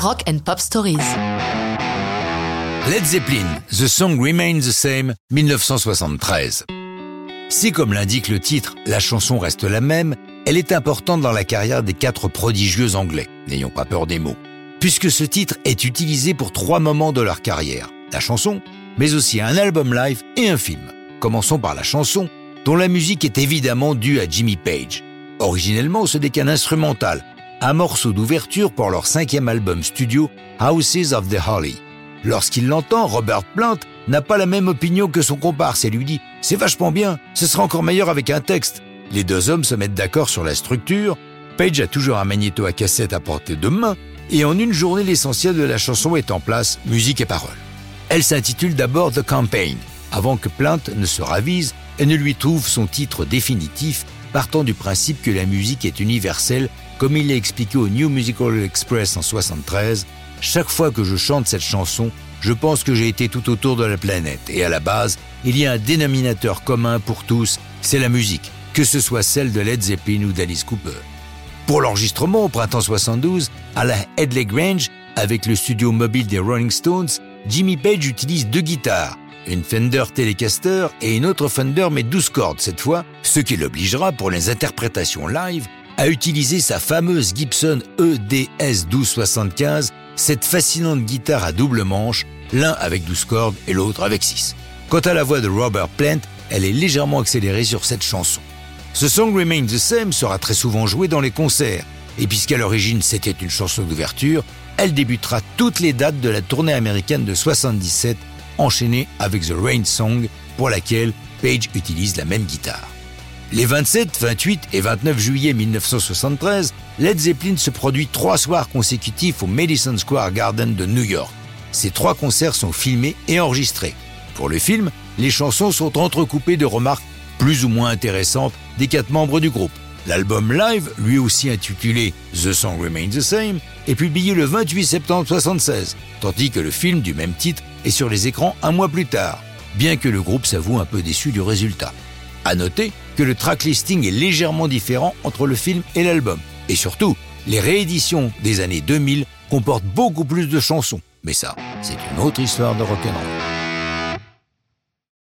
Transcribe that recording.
Rock and Pop Stories. Led Zeppelin, The Song Remains the Same, 1973. Si, comme l'indique le titre, la chanson reste la même, elle est importante dans la carrière des quatre prodigieux anglais, n'ayons pas peur des mots, puisque ce titre est utilisé pour trois moments de leur carrière, la chanson, mais aussi un album live et un film. Commençons par la chanson, dont la musique est évidemment due à Jimmy Page. Originellement, ce n'est qu'un instrumental, un morceau d'ouverture pour leur cinquième album studio, Houses of the Holly. Lorsqu'il l'entend, Robert Plant n'a pas la même opinion que son comparse et lui dit « C'est vachement bien, ce sera encore meilleur avec un texte ». Les deux hommes se mettent d'accord sur la structure, Page a toujours un magnéto à cassette à portée de main, et en une journée l'essentiel de la chanson est en place, musique et paroles. Elle s'intitule d'abord The Campaign, avant que Plant ne se ravise et ne lui trouve son titre définitif, partant du principe que la musique est universelle, comme il l'a expliqué au New Musical Express en 73, chaque fois que je chante cette chanson, je pense que j'ai été tout autour de la planète, et à la base, il y a un dénominateur commun pour tous, c'est la musique, que ce soit celle de Led Zeppelin ou d'Alice Cooper. Pour l'enregistrement au printemps 72, à la Headley Grange, avec le studio mobile des Rolling Stones, Jimmy Page utilise deux guitares, une Fender Telecaster et une autre Fender mais 12 cordes cette fois, ce qui l'obligera pour les interprétations live à utiliser sa fameuse Gibson EDS 1275, cette fascinante guitare à double manche, l'un avec 12 cordes et l'autre avec 6. Quant à la voix de Robert Plant, elle est légèrement accélérée sur cette chanson. Ce Song Remains the Same sera très souvent joué dans les concerts, et puisqu'à l'origine c'était une chanson d'ouverture, elle débutera toutes les dates de la tournée américaine de 77, enchaînée avec The Rain Song, pour laquelle Page utilise la même guitare. Les 27, 28 et 29 juillet 1973, Led Zeppelin se produit trois soirs consécutifs au Madison Square Garden de New York. Ces trois concerts sont filmés et enregistrés. Pour le film, les chansons sont entrecoupées de remarques plus ou moins intéressantes des quatre membres du groupe. L'album live, lui aussi intitulé The Song Remains the Same, est publié le 28 septembre 1976, tandis que le film du même titre est sur les écrans un mois plus tard, bien que le groupe s'avoue un peu déçu du résultat. À noter que le track listing est légèrement différent entre le film et l'album. Et surtout, les rééditions des années 2000 comportent beaucoup plus de chansons. Mais ça, c'est une autre histoire de rock'n'roll.